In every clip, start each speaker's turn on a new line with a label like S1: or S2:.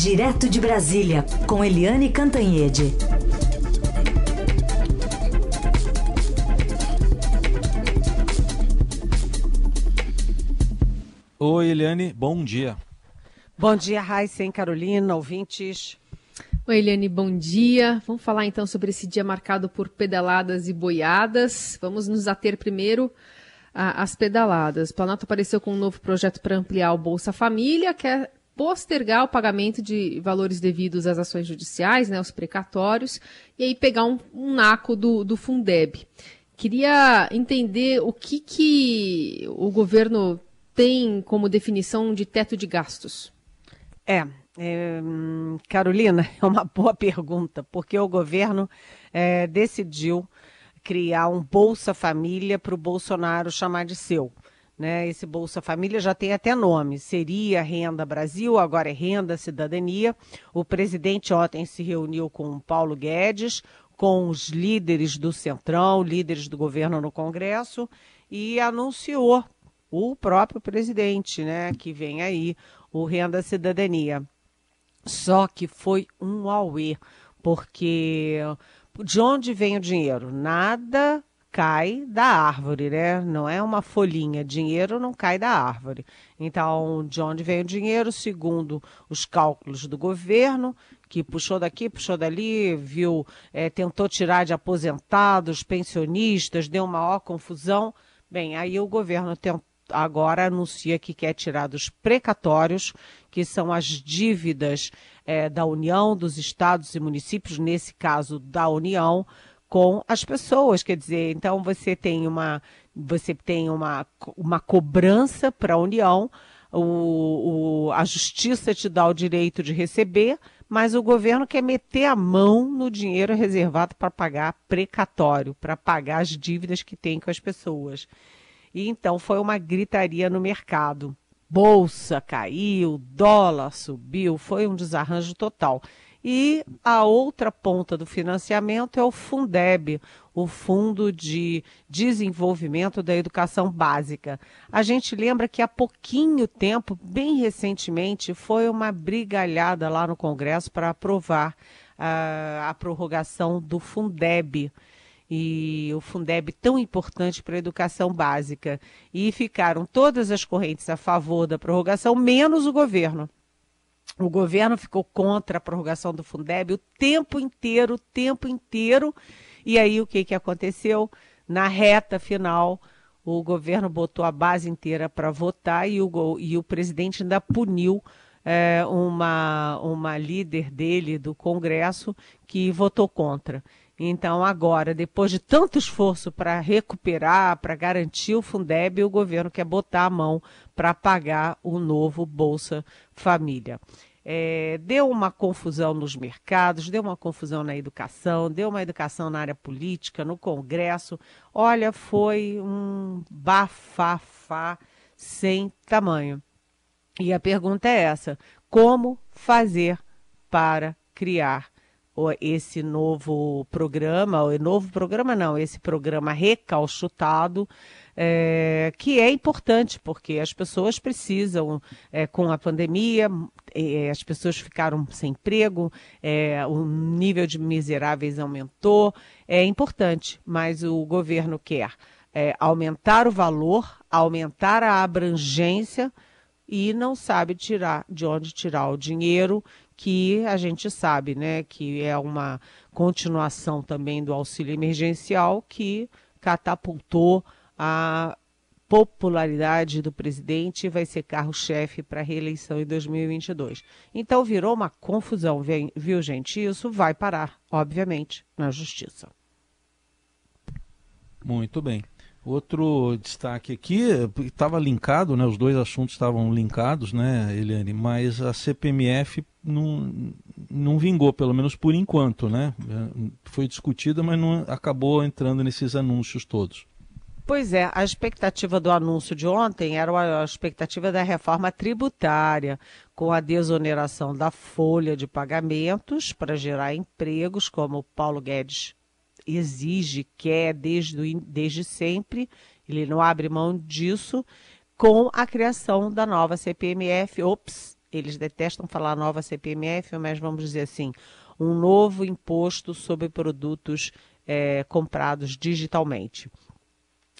S1: Direto de Brasília, com Eliane Cantanhede.
S2: Oi, Eliane, bom dia.
S3: Bom dia, Raíssa e Carolina, ouvintes.
S4: Oi, Eliane, bom dia. Vamos falar então sobre esse dia marcado por pedaladas e boiadas. Vamos nos ater primeiro às pedaladas. O Planalto apareceu com um novo projeto para ampliar o Bolsa Família, que é postergar o pagamento de valores devidos às ações judiciais, né, os precatórios, e aí pegar um, um naco do, do Fundeb. Queria entender o que, que o governo tem como definição de teto de gastos.
S3: É, é Carolina, é uma boa pergunta, porque o governo é, decidiu criar um Bolsa Família para o Bolsonaro chamar de seu. Né? Esse Bolsa Família já tem até nome, seria Renda Brasil, agora é Renda Cidadania. O presidente ontem se reuniu com o Paulo Guedes, com os líderes do Centrão, líderes do governo no Congresso, e anunciou o próprio presidente, né, que vem aí, o Renda Cidadania. Só que foi um auê, porque de onde vem o dinheiro? Nada cai da árvore, né? Não é uma folhinha. Dinheiro não cai da árvore. Então, de onde vem o dinheiro? Segundo os cálculos do governo, que puxou daqui, puxou dali, viu, é, tentou tirar de aposentados, pensionistas, deu maior confusão. Bem, aí o governo tentou agora anuncia que quer tirar dos precatórios, que são as dívidas é, da União, dos estados e municípios, nesse caso da União, com as pessoas. Quer dizer, então você tem uma, você tem uma, uma cobrança para a União, o, o, a justiça te dá o direito de receber, mas o governo quer meter a mão no dinheiro reservado para pagar precatório, para pagar as dívidas que tem com as pessoas. E então foi uma gritaria no mercado. Bolsa caiu, dólar subiu, foi um desarranjo total. E a outra ponta do financiamento é o Fundeb, o Fundo de Desenvolvimento da Educação Básica. A gente lembra que há pouquinho tempo, bem recentemente, foi uma brigalhada lá no Congresso para aprovar uh, a prorrogação do Fundeb e o Fundeb tão importante para a educação básica. E ficaram todas as correntes a favor da prorrogação, menos o governo. O governo ficou contra a prorrogação do Fundeb o tempo inteiro, o tempo inteiro. E aí o que, que aconteceu? Na reta final, o governo botou a base inteira para votar e o, e o presidente ainda puniu é, uma, uma líder dele do Congresso que votou contra. Então, agora, depois de tanto esforço para recuperar, para garantir o Fundeb, o governo quer botar a mão para pagar o novo Bolsa Família. É, deu uma confusão nos mercados, deu uma confusão na educação, deu uma educação na área política, no Congresso. Olha, foi um bafafá sem tamanho. E a pergunta é essa: como fazer para criar esse novo programa, o novo programa não, esse programa recalchutado, é, que é importante, porque as pessoas precisam, é, com a pandemia, é, as pessoas ficaram sem emprego, é, o nível de miseráveis aumentou, é importante, mas o governo quer é, aumentar o valor, aumentar a abrangência e não sabe tirar de onde tirar o dinheiro que a gente sabe, né, que é uma continuação também do auxílio emergencial que catapultou a popularidade do presidente vai ser carro-chefe para a reeleição em 2022. Então virou uma confusão, viu, gente? Isso vai parar, obviamente, na justiça.
S2: Muito bem. Outro destaque aqui, estava linkado, né? Os dois assuntos estavam linkados, né, Eliane? Mas a CPMF não, não vingou, pelo menos por enquanto, né? Foi discutida, mas não acabou entrando nesses anúncios todos.
S3: Pois é, a expectativa do anúncio de ontem era a expectativa da reforma tributária, com a desoneração da folha de pagamentos para gerar empregos, como o Paulo Guedes exige, quer desde, desde sempre, ele não abre mão disso, com a criação da nova CPMF. Ops, eles detestam falar nova CPMF, mas vamos dizer assim, um novo imposto sobre produtos é, comprados digitalmente.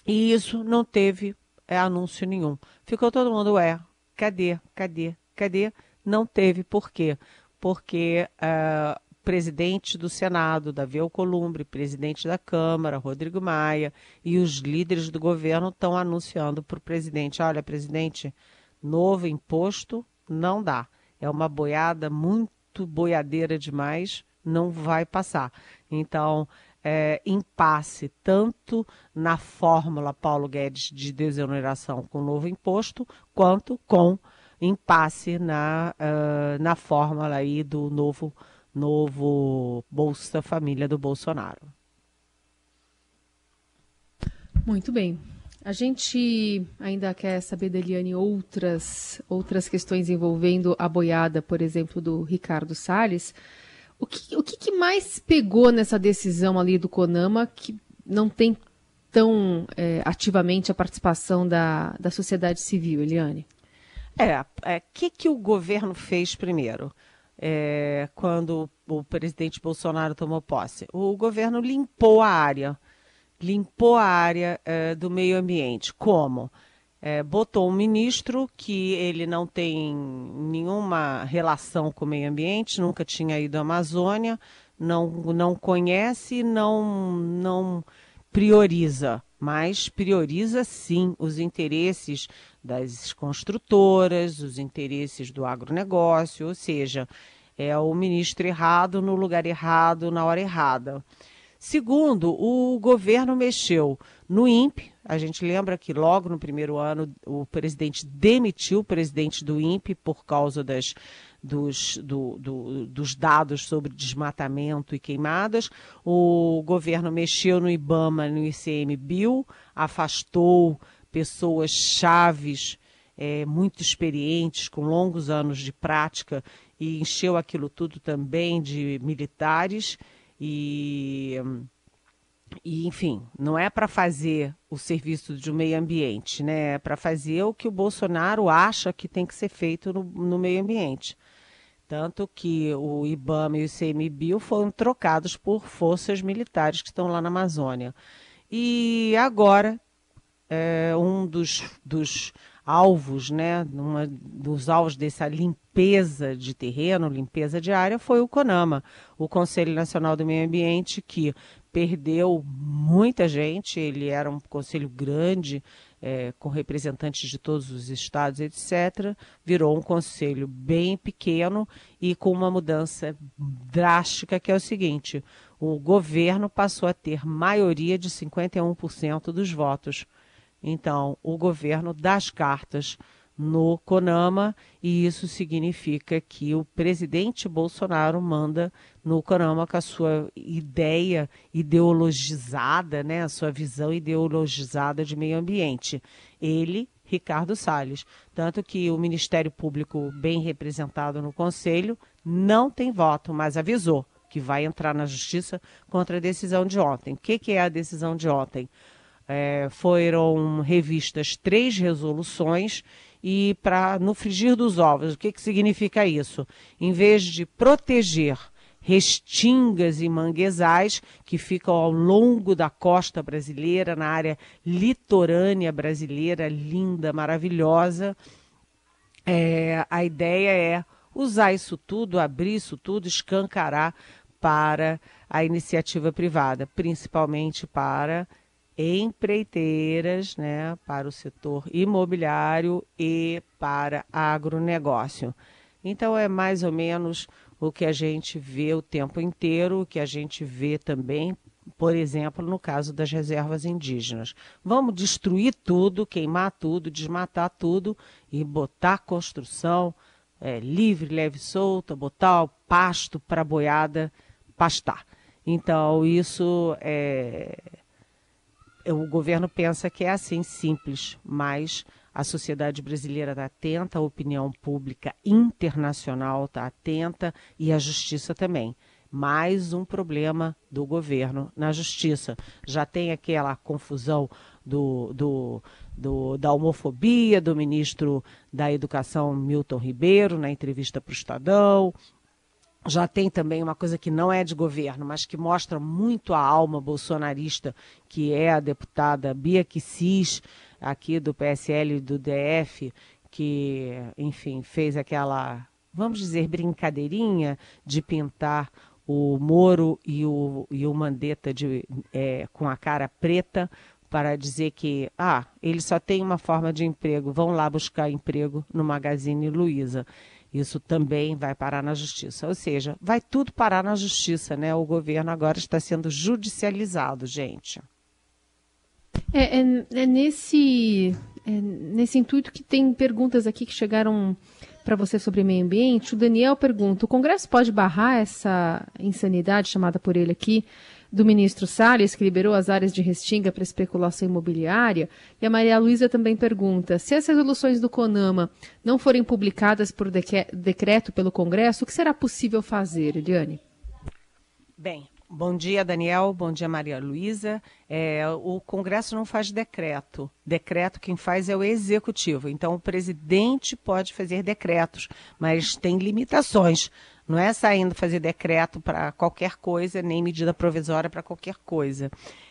S3: E isso não teve é, anúncio nenhum. Ficou todo mundo, ué, cadê, cadê, cadê? Não teve, por quê? Porque uh, presidente do Senado, Davi Alcolumbre, presidente da Câmara, Rodrigo Maia, e os líderes do governo estão anunciando para o presidente: olha, presidente, novo imposto não dá. É uma boiada muito boiadeira demais, não vai passar. Então, é, impasse tanto na fórmula Paulo Guedes de desoneração com o novo imposto, quanto com impasse na, uh, na fórmula aí do novo, novo Bolsa Família do Bolsonaro.
S4: Muito bem. A gente ainda quer saber da Eliane outras, outras questões envolvendo a boiada, por exemplo, do Ricardo Salles. O que, o que, que mais pegou nessa decisão ali do CONAMA que não tem tão é, ativamente a participação da, da sociedade civil, Eliane?
S3: É, o é, que, que o governo fez primeiro? É, quando o presidente Bolsonaro tomou posse. O governo limpou a área, limpou a área é, do meio ambiente. Como? É, botou um ministro que ele não tem nenhuma relação com o meio ambiente, nunca tinha ido à Amazônia, não, não conhece, não, não prioriza, mas prioriza sim os interesses das construtoras, os interesses do agronegócio, ou seja, é o ministro errado no lugar errado, na hora errada. Segundo, o governo mexeu no INPE. A gente lembra que logo no primeiro ano o presidente demitiu o presidente do INPE por causa das, dos, do, do, dos dados sobre desmatamento e queimadas. O governo mexeu no IBAMA, no ICMBio, afastou pessoas chaves, é, muito experientes, com longos anos de prática, e encheu aquilo tudo também de militares e, e enfim, não é para fazer o serviço de um meio ambiente, né? É para fazer o que o Bolsonaro acha que tem que ser feito no, no meio ambiente. Tanto que o IBAMA e o ICMBio foram trocados por forças militares que estão lá na Amazônia. E agora, é, um dos, dos alvos, né, uma dos alvos dessa limpeza de terreno, limpeza de área, foi o CONAMA, o Conselho Nacional do Meio Ambiente, que perdeu muita gente, ele era um conselho grande, é, com representantes de todos os estados, etc., virou um conselho bem pequeno e com uma mudança drástica, que é o seguinte: o governo passou a ter maioria de 51% dos votos então, o governo dá as cartas no CONAMA e isso significa que o presidente Bolsonaro manda no CONAMA com a sua ideia ideologizada, né, a sua visão ideologizada de meio ambiente. Ele, Ricardo Salles. Tanto que o Ministério Público, bem representado no Conselho, não tem voto, mas avisou que vai entrar na Justiça contra a decisão de ontem. O que, que é a decisão de ontem? É, foram revistas três resoluções e para no frigir dos ovos, o que, que significa isso? Em vez de proteger restingas e manguezais que ficam ao longo da costa brasileira, na área litorânea brasileira, linda, maravilhosa, é, a ideia é usar isso tudo, abrir isso tudo, escancarar para a iniciativa privada, principalmente para empreiteiras né, para o setor imobiliário e para agronegócio. Então, é mais ou menos o que a gente vê o tempo inteiro, o que a gente vê também, por exemplo, no caso das reservas indígenas. Vamos destruir tudo, queimar tudo, desmatar tudo e botar construção é, livre, leve solta, botar o pasto para boiada pastar. Então, isso é o governo pensa que é assim, simples, mas a sociedade brasileira está atenta, a opinião pública internacional está atenta e a justiça também. Mais um problema do governo na justiça. Já tem aquela confusão do, do, do, da homofobia, do ministro da Educação Milton Ribeiro, na entrevista para o Estadão. Já tem também uma coisa que não é de governo, mas que mostra muito a alma bolsonarista, que é a deputada Bia Kicis, aqui do PSL e do DF, que, enfim, fez aquela, vamos dizer, brincadeirinha de pintar o Moro e o, e o Mandetta de, é, com a cara preta para dizer que, ah, ele só tem uma forma de emprego, vão lá buscar emprego no Magazine Luiza. Isso também vai parar na justiça. Ou seja, vai tudo parar na justiça, né? O governo agora está sendo judicializado, gente.
S4: É, é, é nesse, é nesse intuito que tem perguntas aqui que chegaram para você sobre meio ambiente. O Daniel pergunta: o Congresso pode barrar essa insanidade chamada por ele aqui do ministro Salles, que liberou as áreas de restinga para especulação imobiliária. E a Maria Luísa também pergunta: se as resoluções do CONAMA não forem publicadas por decreto pelo Congresso, o que será possível fazer, Eliane?
S3: Bem, Bom dia, Daniel. Bom dia, Maria Luísa. É, o Congresso não faz decreto. Decreto quem faz é o Executivo. Então, o presidente pode fazer decretos, mas tem limitações. Não é saindo fazer decreto para qualquer coisa, nem medida provisória para qualquer coisa.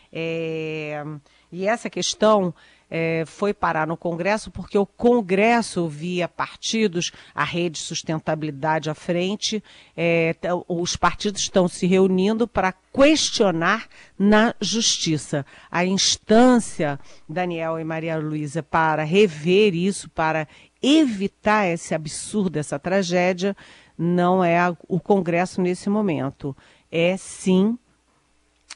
S3: É, e essa questão é, foi parar no Congresso porque o Congresso via partidos, a rede sustentabilidade à frente, é, os partidos estão se reunindo para questionar na justiça. A instância, Daniel e Maria Luísa, para rever isso, para evitar esse absurdo, essa tragédia, não é a, o Congresso nesse momento, é sim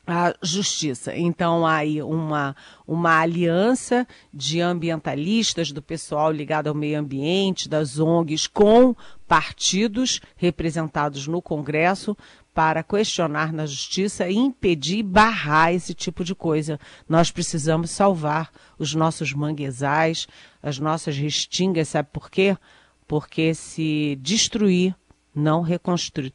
S3: a justiça. Então, há aí uma, uma aliança de ambientalistas, do pessoal ligado ao meio ambiente, das ONGs, com partidos representados no Congresso para questionar na justiça e impedir, barrar esse tipo de coisa. Nós precisamos salvar os nossos manguezais, as nossas restingas, sabe por quê? Porque se destruir não reconstru,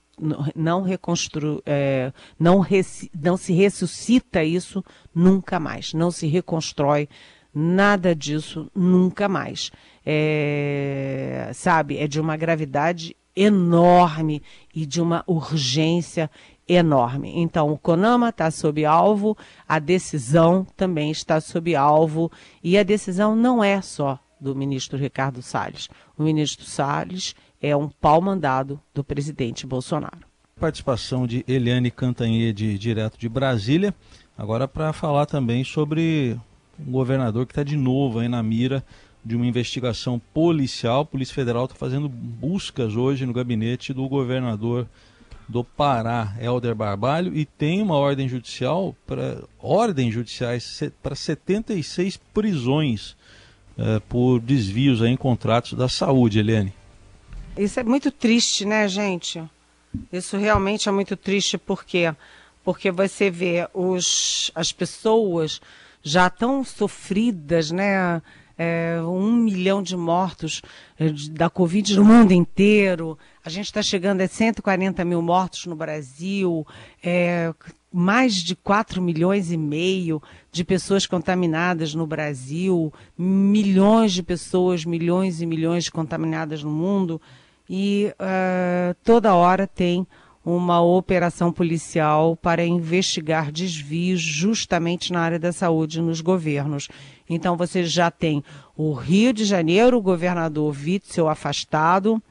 S3: não reconstru, é, não, reci, não se ressuscita isso nunca mais, não se reconstrói nada disso nunca mais. É, sabe, é de uma gravidade enorme e de uma urgência enorme. Então, o CONAMA está sob alvo, a decisão também está sob alvo, e a decisão não é só do ministro Ricardo Salles. O ministro Salles é um pau mandado do presidente Bolsonaro.
S2: Participação de Eliane Cantanhede, direto de Brasília, agora para falar também sobre um governador que está de novo aí na mira de uma investigação policial. A Polícia Federal está fazendo buscas hoje no gabinete do governador do Pará, Helder Barbalho, e tem uma ordem judicial para ordens judiciais para 76 prisões eh, por desvios em contratos da saúde, Eliane.
S3: Isso é muito triste, né, gente? Isso realmente é muito triste porque porque você vê os, as pessoas já tão sofridas, né? É, um milhão de mortos é, da Covid no mundo inteiro. A gente está chegando a 140 mil mortos no Brasil, é, mais de 4 milhões e meio de pessoas contaminadas no Brasil, milhões de pessoas, milhões e milhões contaminadas no mundo e uh, toda hora tem uma operação policial para investigar desvios justamente na área da saúde nos governos. Então você já tem o Rio de Janeiro, o governador Witzel afastado,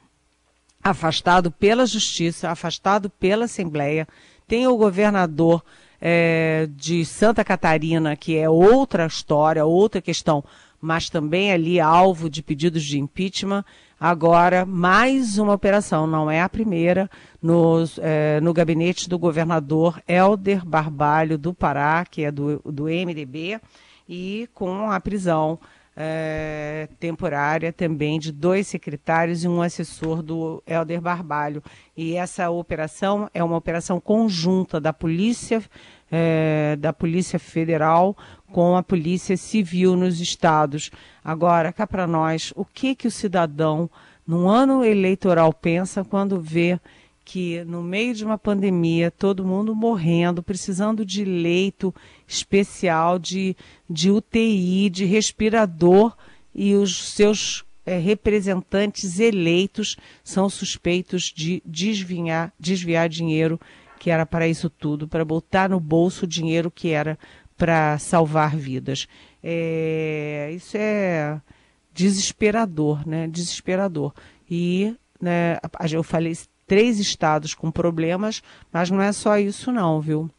S3: afastado pela Justiça, afastado pela Assembleia, tem o governador é, de Santa Catarina, que é outra história, outra questão, mas também ali alvo de pedidos de impeachment. Agora, mais uma operação, não é a primeira, nos, é, no gabinete do governador Helder Barbalho do Pará, que é do, do MDB, e com a prisão é, temporária também de dois secretários e um assessor do Helder Barbalho. E essa operação é uma operação conjunta da Polícia, é, da Polícia Federal com a Polícia Civil nos estados. Agora, cá para nós, o que, que o cidadão, num ano eleitoral, pensa quando vê que no meio de uma pandemia, todo mundo morrendo, precisando de leito especial, de, de UTI, de respirador, e os seus é, representantes eleitos são suspeitos de desviar, desviar dinheiro que era para isso tudo, para botar no bolso o dinheiro que era para salvar vidas. É, isso é desesperador, né? Desesperador. E né, eu falei três estados com problemas, mas não é só isso não, viu?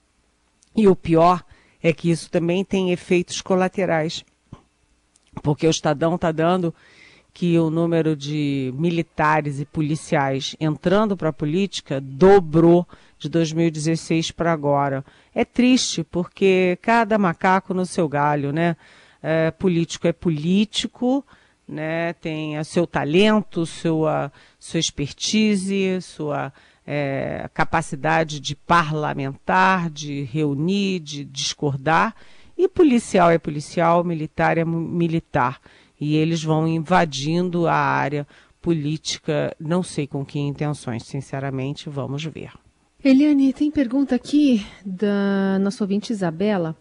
S3: E o pior é que isso também tem efeitos colaterais, porque o Estadão está dando que o número de militares e policiais entrando para a política dobrou de 2016 para agora. É triste, porque cada macaco no seu galho, né? É, político é político, né? Tem o seu talento, sua, sua expertise, sua é, capacidade de parlamentar, de reunir, de discordar. E policial é policial, militar é militar. E eles vão invadindo a área política, não sei com que intenções, sinceramente, vamos ver.
S4: Eliane, tem pergunta aqui da nossa ouvinte Isabela.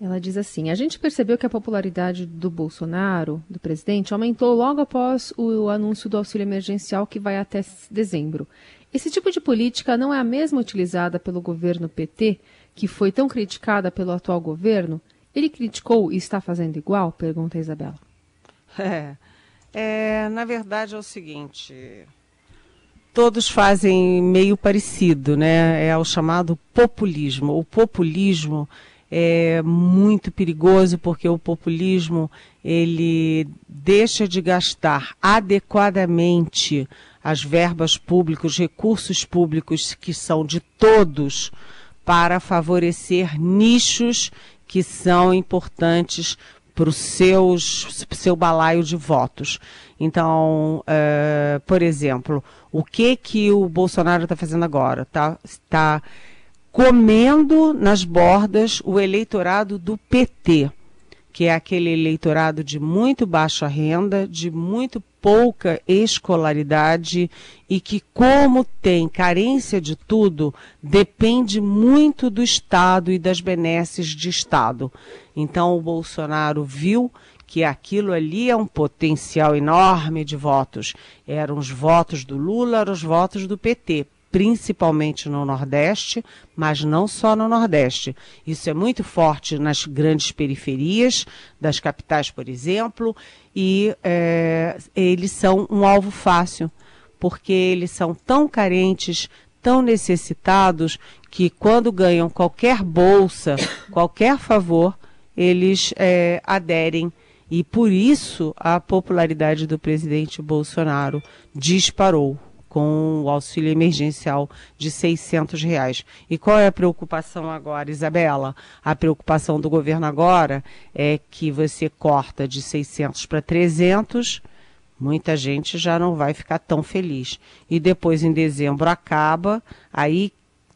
S4: Ela diz assim: a gente percebeu que a popularidade do Bolsonaro, do presidente, aumentou logo após o anúncio do auxílio emergencial que vai até dezembro. Esse tipo de política não é a mesma utilizada pelo governo PT, que foi tão criticada pelo atual governo? Ele criticou e está fazendo igual? Pergunta a Isabela.
S3: É, é, na verdade é o seguinte: todos fazem meio parecido, né? É o chamado populismo. O populismo é muito perigoso porque o populismo ele deixa de gastar adequadamente as verbas públicas, recursos públicos que são de todos para favorecer nichos que são importantes para o seu balaio de votos. Então, uh, por exemplo, o que que o Bolsonaro está fazendo agora? Está tá comendo nas bordas o eleitorado do PT, que é aquele eleitorado de muito baixa renda, de muito pouca escolaridade e que, como tem carência de tudo, depende muito do Estado e das benesses de Estado. Então, o Bolsonaro viu que aquilo ali é um potencial enorme de votos. Eram os votos do Lula, eram os votos do PT principalmente no Nordeste, mas não só no Nordeste. Isso é muito forte nas grandes periferias das capitais, por exemplo, e é, eles são um alvo fácil, porque eles são tão carentes, tão necessitados, que quando ganham qualquer bolsa, qualquer favor, eles é, aderem. E por isso a popularidade do presidente Bolsonaro disparou com o auxílio emergencial de 600 reais. E qual é a preocupação agora, Isabela? A preocupação do governo agora é que você corta de 600 para 300, muita gente já não vai ficar tão feliz. E depois, em dezembro, acaba, aí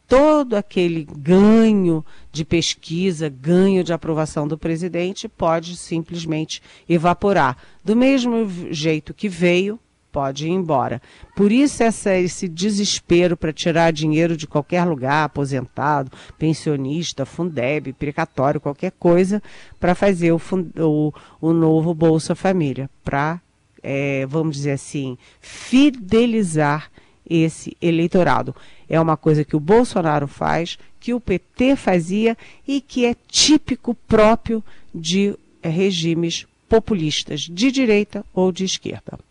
S3: todo aquele ganho de pesquisa, ganho de aprovação do presidente pode simplesmente evaporar. Do mesmo jeito que veio, pode ir embora. Por isso essa, esse desespero para tirar dinheiro de qualquer lugar, aposentado, pensionista, Fundeb, precatório, qualquer coisa, para fazer o, o, o, novo Bolsa Família, para, é, vamos dizer assim, fidelizar esse eleitorado. É uma coisa que o Bolsonaro faz, que o PT fazia e que é típico próprio de regimes populistas, de direita ou de esquerda.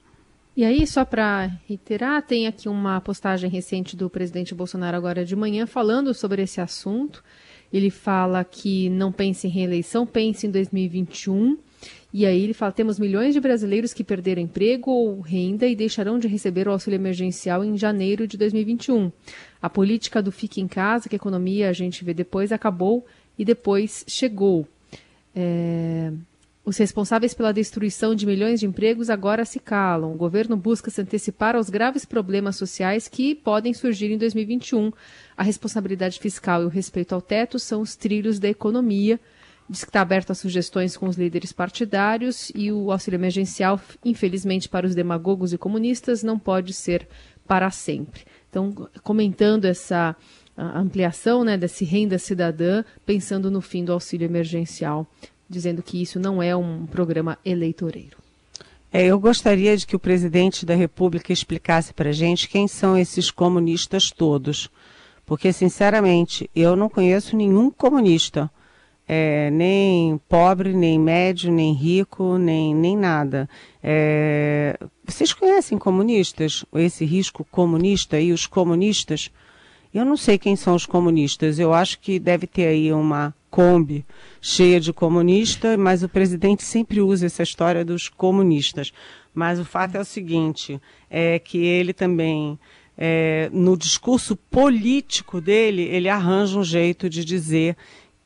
S4: E aí, só para reiterar, tem aqui uma postagem recente do presidente Bolsonaro agora de manhã falando sobre esse assunto. Ele fala que não pense em reeleição, pense em 2021. E aí ele fala: temos milhões de brasileiros que perderam emprego ou renda e deixarão de receber o auxílio emergencial em janeiro de 2021. A política do fique em casa, que a economia a gente vê depois, acabou e depois chegou. É, os responsáveis pela destruição de milhões de empregos agora se calam. O governo busca se antecipar aos graves problemas sociais que podem surgir em 2021. A responsabilidade fiscal e o respeito ao teto são os trilhos da economia. Diz que está aberto a sugestões com os líderes partidários e o auxílio emergencial, infelizmente para os demagogos e comunistas, não pode ser para sempre. Então, comentando essa ampliação né, desse renda cidadã, pensando no fim do auxílio emergencial, dizendo que isso não é um programa eleitoreiro.
S3: É, eu gostaria de que o presidente da República explicasse para a gente quem são esses comunistas todos. Porque, sinceramente, eu não conheço nenhum comunista. É, nem pobre, nem médio, nem rico, nem, nem nada. É, vocês conhecem comunistas? Esse risco comunista e os comunistas? Eu não sei quem são os comunistas. Eu acho que deve ter aí uma Kombi cheia de comunistas, mas o presidente sempre usa essa história dos comunistas. Mas o fato é o seguinte, é que ele também, é, no discurso político dele, ele arranja um jeito de dizer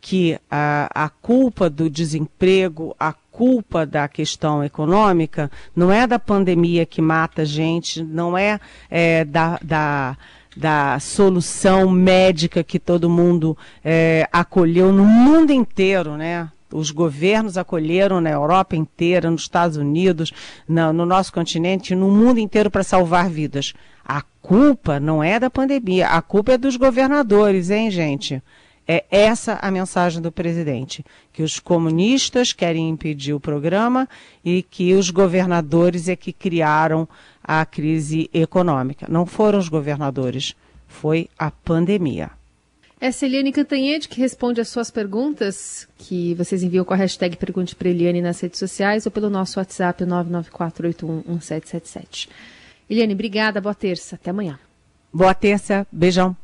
S3: que a, a culpa do desemprego, a culpa da questão econômica, não é da pandemia que mata gente, não é, é da, da da solução médica que todo mundo é, acolheu no mundo inteiro, né? Os governos acolheram na Europa inteira, nos Estados Unidos, no, no nosso continente, no mundo inteiro para salvar vidas. A culpa não é da pandemia, a culpa é dos governadores, hein, gente? É essa a mensagem do presidente, que os comunistas querem impedir o programa e que os governadores é que criaram a crise econômica. Não foram os governadores, foi a pandemia.
S4: Essa é Eliane Cantanhede que responde as suas perguntas, que vocês enviam com a hashtag Pergunte para Eliane nas redes sociais ou pelo nosso WhatsApp 994811777. Eliane, obrigada, boa terça, até amanhã.
S3: Boa terça, beijão.